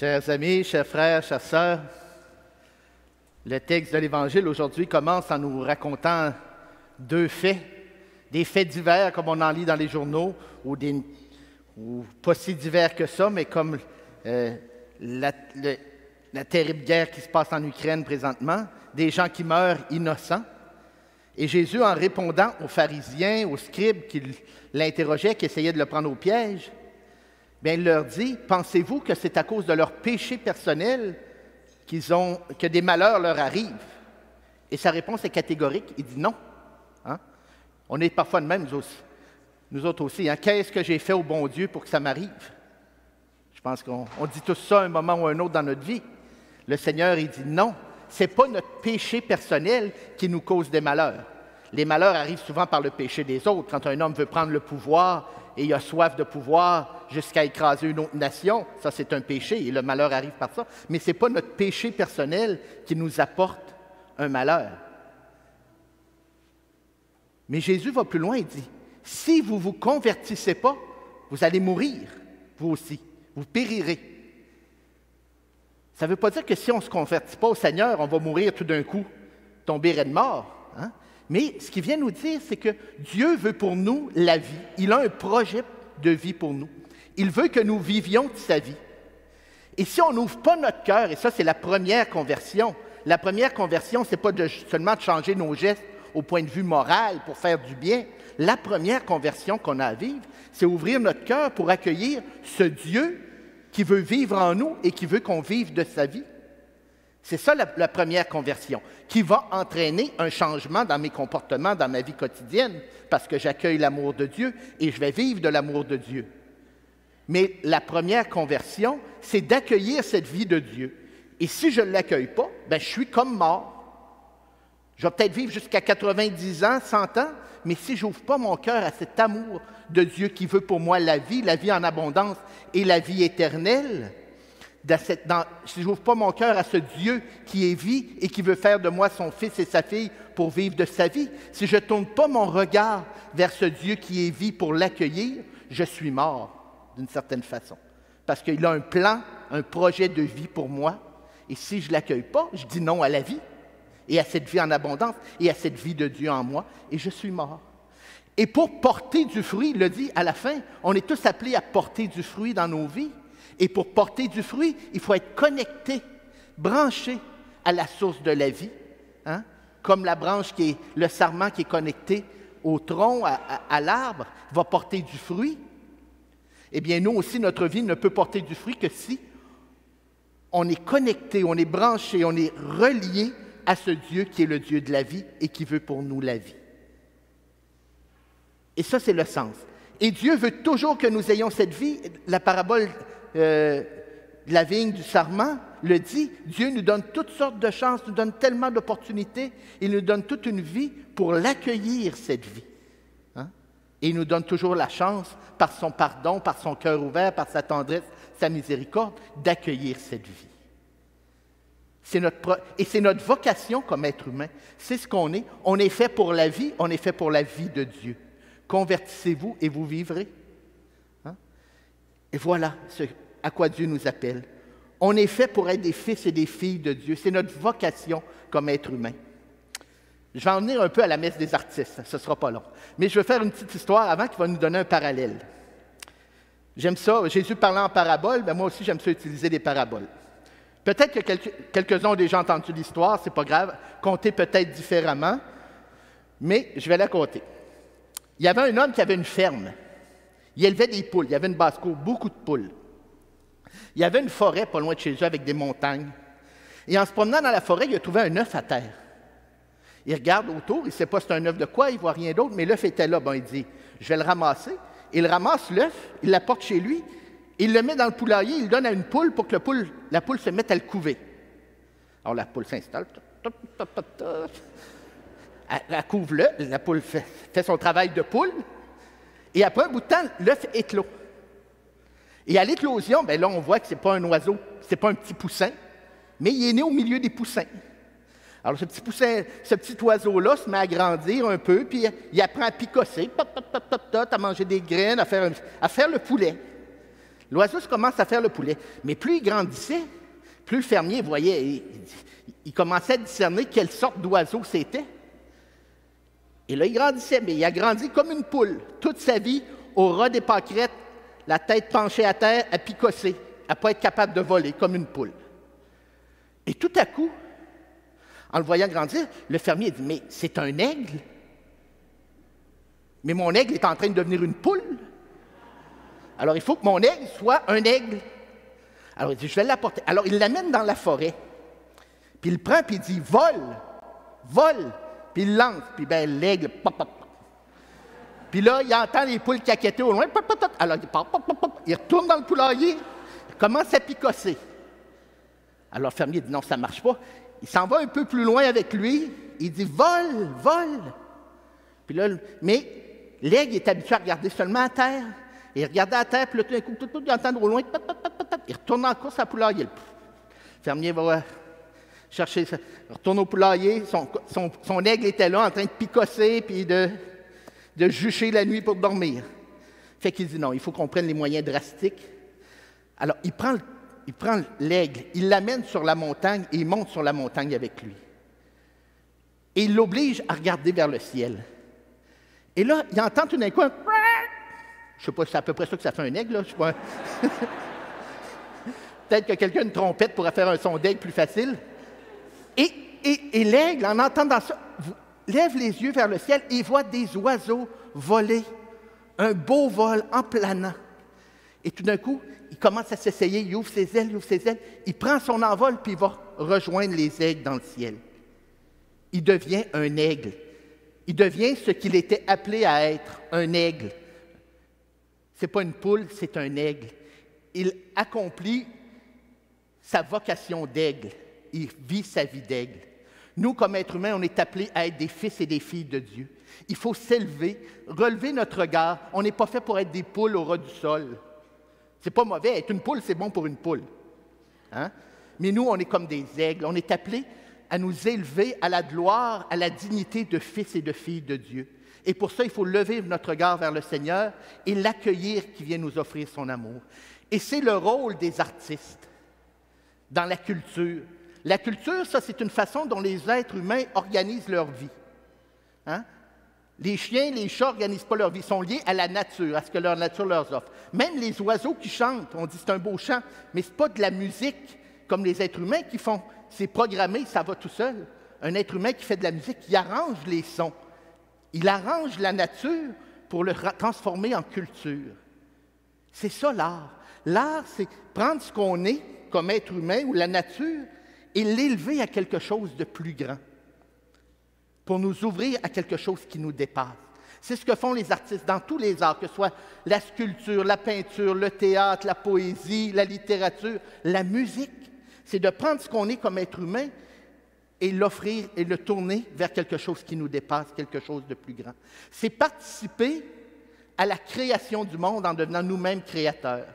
Chers amis, chers frères, chers sœurs, le texte de l'Évangile aujourd'hui commence en nous racontant deux faits, des faits divers comme on en lit dans les journaux, ou, des, pas si divers que ça, mais comme euh, la terrible guerre qui se passe en Ukraine présentement, des gens qui meurent innocents. Et Jésus, en répondant aux pharisiens, aux scribes qui l'interrogeaient, qui essayaient de le prendre au piège, bien, il leur dit, pensez-vous que c'est à cause de leur péché personnel qu'ils ont, que des malheurs leur arrivent? Et sa réponse est catégorique. Il dit non. Hein? On est parfois de même, nous, nous autres aussi. Hein? Qu'est-ce que j'ai fait au bon Dieu pour que ça m'arrive? Je pense qu'on dit tout ça un moment ou un autre dans notre vie. Le Seigneur, il dit non. Ce n'est pas notre péché personnel qui nous cause des malheurs. Les malheurs arrivent souvent par le péché des autres. Quand un homme veut prendre le pouvoir et il a soif de pouvoir jusqu'à écraser une autre nation, ça c'est un péché et le malheur arrive par ça. Mais ce n'est pas notre péché personnel qui nous apporte un malheur. Mais Jésus va plus loin et dit, si vous ne vous convertissez pas, vous allez mourir, vous aussi, vous périrez. Ça ne veut pas dire que si on ne se convertit pas au Seigneur, on va mourir tout d'un coup, tomber de mort. Hein? Mais ce qu'il vient nous dire, c'est que Dieu veut pour nous la vie. Il a un projet de vie pour nous. Il veut que nous vivions de sa vie. Et si on n'ouvre pas notre cœur, et ça c'est la première conversion, la première conversion, ce n'est pas seulement de changer nos gestes au point de vue moral pour faire du bien. La première conversion qu'on a à vivre, c'est ouvrir notre cœur pour accueillir ce Dieu qui veut vivre en nous et qui veut qu'on vive de sa vie. C'est ça la, première conversion, qui va entraîner un changement dans mes comportements, dans ma vie quotidienne, parce que j'accueille l'amour de Dieu et je vais vivre de l'amour de Dieu. Mais la première conversion, c'est d'accueillir cette vie de Dieu. Et si je ne l'accueille pas, ben, je suis comme mort. Je vais peut-être vivre jusqu'à 90 ans, 100 ans, mais si je n'ouvre pas mon cœur à cet amour de Dieu qui veut pour moi la vie, la vie en abondance et la vie éternelle, si je n'ouvre pas mon cœur à ce Dieu qui est vie et qui veut faire de moi son fils et sa fille pour vivre de sa vie, si je ne tourne pas mon regard vers ce Dieu qui est vie pour l'accueillir, je suis mort d'une certaine façon. Parce qu'il a un plan, un projet de vie pour moi. Et si je ne l'accueille pas, je dis non à la vie et à cette vie en abondance et à cette vie de Dieu en moi et je suis mort. Et pour porter du fruit, il le dit à la fin, on est tous appelés à porter du fruit dans nos vies. Et pour porter du fruit, il faut être connecté, branché à la source de la vie, hein? comme la branche qui est, le sarment qui est connecté au tronc, à, l'arbre, va porter du fruit. Eh bien, nous aussi, notre vie ne peut porter du fruit que si on est connecté, on est branché, on est relié à ce Dieu qui est le Dieu de la vie et qui veut pour nous la vie. Et ça, c'est le sens. Et Dieu veut toujours que nous ayons cette vie. La parabole euh, la vigne du sarment le dit, Dieu nous donne toutes sortes de chances, nous donne tellement d'opportunités, il nous donne toute une vie pour l'accueillir, cette vie. Hein? Il nous donne toujours la chance, par son pardon, par son cœur ouvert, par sa tendresse, sa miséricorde, d'accueillir cette vie. Notre, et c'est notre vocation comme être humain. C'est ce qu'on est. On est fait pour la vie, on est fait pour la vie de Dieu. Convertissez-vous et vous vivrez. Et voilà ce à quoi Dieu nous appelle. On est fait pour être des fils et des filles de Dieu. C'est notre vocation comme être humain. Je vais en venir un peu à la messe des artistes, ce ne sera pas long. Mais je vais faire une petite histoire avant qui va nous donner un parallèle. J'aime ça, Jésus parlant en parabole, mais moi aussi j'aime ça utiliser des paraboles. Peut-être que quelques-uns ont déjà entendu l'histoire, c'est pas grave, compter peut-être différemment, mais je vais la compter. Il y avait un homme qui avait une ferme. Il élevait des poules. Il y avait une basse-cour, beaucoup de poules. Il y avait une forêt pas loin de chez eux avec des montagnes. Et en se promenant dans la forêt, il a trouvé un œuf à terre. Il regarde autour, il ne sait pas c'est un œuf de quoi, il ne voit rien d'autre, mais l'œuf était là. Bon, il dit Je vais le ramasser. Il ramasse l'œuf, il l'apporte chez lui, il le met dans le poulailler, il le donne à une poule pour que la poule se mette à le couver. Alors la poule s'installe. Elle, couvre le, la poule fait, son travail de poule, et après un bout de temps, l'œuf éclot. Et à l'éclosion, bien là, on voit que ce n'est pas un oiseau, ce n'est pas un petit poussin, mais il est né au milieu des poussins. Alors, ce petit poussin, ce petit oiseau-là se met à grandir un peu, puis il apprend à picosser, à manger des graines, à faire, à faire le poulet. L'oiseau commence à faire le poulet. Mais plus il grandissait, plus le fermier voyait, il commençait à discerner quelle sorte d'oiseau c'était. Et là, il grandissait, mais il a grandi comme une poule. Toute sa vie, au ras des pâquerettes, la tête penchée à terre, à picosser, à ne pas être capable de voler comme une poule. Et tout à coup, en le voyant grandir, le fermier dit Mais c'est un aigle Mais mon aigle est en train de devenir une poule. Alors il faut que mon aigle soit un aigle. Alors il dit Je vais l'apporter. Alors il l'amène dans la forêt. Puis il le prend, puis il dit Vole, vole. Puis il lance, puis ben, l'aigle, pop, pop, Puis là, il entend les poules caqueter au loin, pop, pop, Alors il pop, pop, il retourne dans le poulailler, il commence à picosser. Alors le fermier dit non, ça ne marche pas. Il s'en va un peu plus loin avec lui, il dit vole, vole. Puis là, mais l'aigle est habitué à regarder seulement à terre. il regarde à terre, puis là, tout d'un coup, tout, tout, il entend au loin, il retourne en course à poulailler. Le fermier va chercher, retourne au poulailler, son, aigle était là en train de picosser puis de, de jucher la nuit pour dormir. Fait qu'il dit non, il faut qu'on prenne les moyens drastiques. Alors, il prend, l'aigle, il l'amène sur la montagne et il monte sur la montagne avec lui. Et il l'oblige à regarder vers le ciel. Et là, il entend tout d'un coup un... Je sais pas c'est à peu près ça que ça fait un aigle, là. Je sais pas. Peut-être que quelqu'un, une trompette, pourrait faire un son d'aigle plus facile. Et, l'aigle, en entendant ça, lève les yeux vers le ciel et voit des oiseaux voler, un beau vol en planant. Et tout d'un coup, il commence à s'essayer, il ouvre ses ailes, il ouvre ses ailes, il prend son envol, puis il va rejoindre les aigles dans le ciel. Il devient un aigle. Il devient ce qu'il était appelé à être, un aigle. Ce n'est pas une poule, c'est un aigle. Il accomplit sa vocation d'aigle il vit sa vie d'aigle. Nous, comme êtres humains, on est appelés à être des fils et des filles de Dieu. Il faut s'élever, relever notre regard. On n'est pas fait pour être des poules au ras du sol. C'est pas mauvais. Être une poule, c'est bon pour une poule. Hein? Mais nous, on est comme des aigles. On est appelés à nous élever à la gloire, à la dignité de fils et de filles de Dieu. Et pour ça, il faut lever notre regard vers le Seigneur et l'accueillir qui vient nous offrir son amour. Et c'est le rôle des artistes dans la culture, la culture, ça, c'est une façon dont les êtres humains organisent leur vie. Hein? Les chiens, les chats n'organisent pas leur vie, ils sont liés à la nature, à ce que leur nature leur offre. Même les oiseaux qui chantent, on dit c'est un beau chant, mais ce n'est pas de la musique comme les êtres humains qui font. C'est programmé, ça va tout seul. Un être humain qui fait de la musique, il arrange les sons. Il arrange la nature pour le transformer en culture. C'est ça l'art. L'art, c'est prendre ce qu'on est comme être humain ou la nature et l'élever à quelque chose de plus grand, pour nous ouvrir à quelque chose qui nous dépasse. C'est ce que font les artistes dans tous les arts, que ce soit la sculpture, la peinture, le théâtre, la poésie, la littérature, la musique. C'est de prendre ce qu'on est comme être humain et l'offrir et le tourner vers quelque chose qui nous dépasse, quelque chose de plus grand. C'est participer à la création du monde en devenant nous-mêmes créateurs.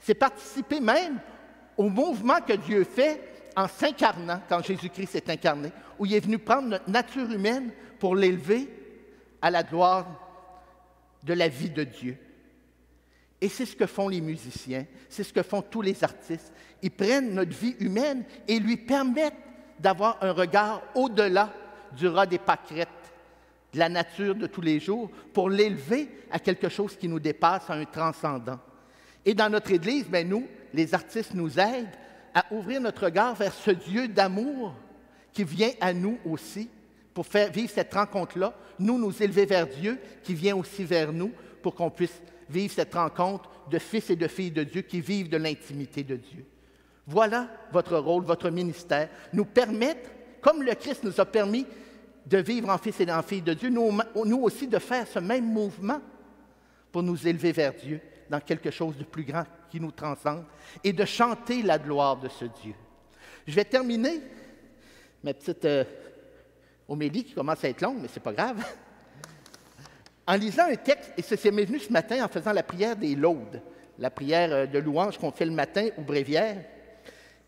C'est participer même au mouvement que Dieu fait en s'incarnant, quand Jésus-Christ s'est incarné, où il est venu prendre notre nature humaine pour l'élever à la gloire de la vie de Dieu. Et c'est ce que font les musiciens, c'est ce que font tous les artistes. Ils prennent notre vie humaine et lui permettent d'avoir un regard au-delà du ras des pâquerettes, de la nature de tous les jours, pour l'élever à quelque chose qui nous dépasse, à un transcendant. Et dans notre Église, ben nous, les artistes nous aident à ouvrir notre regard vers ce Dieu d'amour qui vient à nous aussi pour faire vivre cette rencontre-là, nous nous élever vers Dieu qui vient aussi vers nous pour qu'on puisse vivre cette rencontre de fils et de filles de Dieu qui vivent de l'intimité de Dieu. Voilà votre rôle, votre ministère, nous permettre, comme le Christ nous a permis de vivre en fils et en filles de Dieu, nous, nous aussi de faire ce même mouvement pour nous élever vers Dieu dans quelque chose de plus grand qui nous transcende et de chanter la gloire de ce Dieu. Je vais terminer ma petite euh, homélie qui commence à être longue, mais ce n'est pas grave, en lisant un texte, et c'est m'est venu ce matin en faisant la prière des laudes, la prière euh, de louange qu'on fait le matin au bréviaire.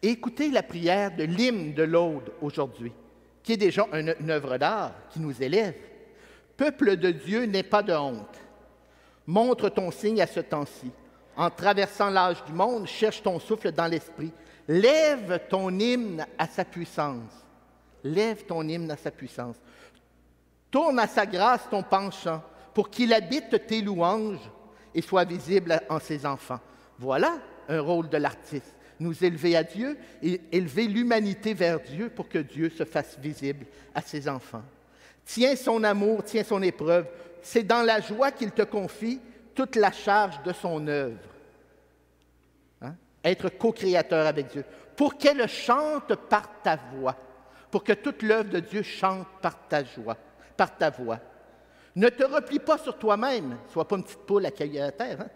Écoutez la prière de l'hymne de l'aude aujourd'hui, qui est déjà une œuvre d'art qui nous élève. Peuple de Dieu n'est pas de honte. Montre ton signe à ce temps-ci. en traversant l'âge du monde, cherche ton souffle dans l'esprit. Lève ton hymne à sa puissance. Lève ton hymne à sa puissance. Tourne à sa grâce ton penchant pour qu'il habite tes louanges et soit visible en ses enfants. Voilà un rôle de l'artiste. Nous élever à Dieu et élever l'humanité vers Dieu pour que Dieu se fasse visible à ses enfants. Tiens son amour, tiens son épreuve. C'est dans la joie qu'il te confie toute la charge de son œuvre. Hein? Être co-créateur avec Dieu. Pour qu'elle chante par ta voix. Pour que toute l'œuvre de Dieu chante par ta joie, par ta voix. Ne te replie pas sur toi-même, sois pas une petite poule à cailler à terre, hein?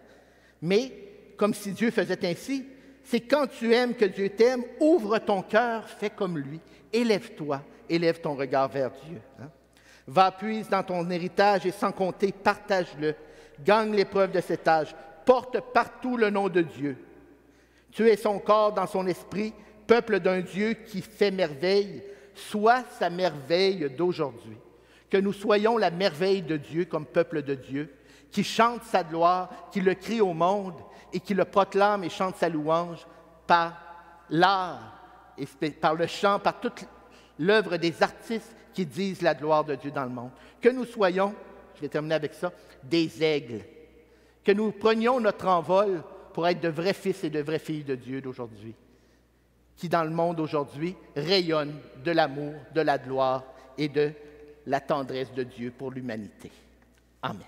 mais comme si Dieu faisait ainsi, c'est quand tu aimes que Dieu t'aime, ouvre ton cœur, fais comme lui, élève-toi, élève ton regard vers Dieu. Hein? Va, puise dans ton héritage et sans compter, partage-le. Gagne l'épreuve de cet âge. Porte partout le nom de Dieu. Tu es son corps dans son esprit, peuple d'un Dieu qui fait merveille. Sois sa merveille d'aujourd'hui que nous soyons la merveille de Dieu comme peuple de Dieu, qui chante sa gloire, qui le crie au monde et qui le proclame et chante sa louange par l'art par le chant, par toute l'œuvre des artistes qui disent la gloire de Dieu dans le monde. Que nous soyons, je vais terminer avec ça, des aigles. Que nous prenions notre envol pour être de vrais fils et de vraies filles de Dieu d'aujourd'hui, qui dans le monde aujourd'hui rayonnent de l'amour, de la gloire et de la tendresse de Dieu pour l'humanité. Amen.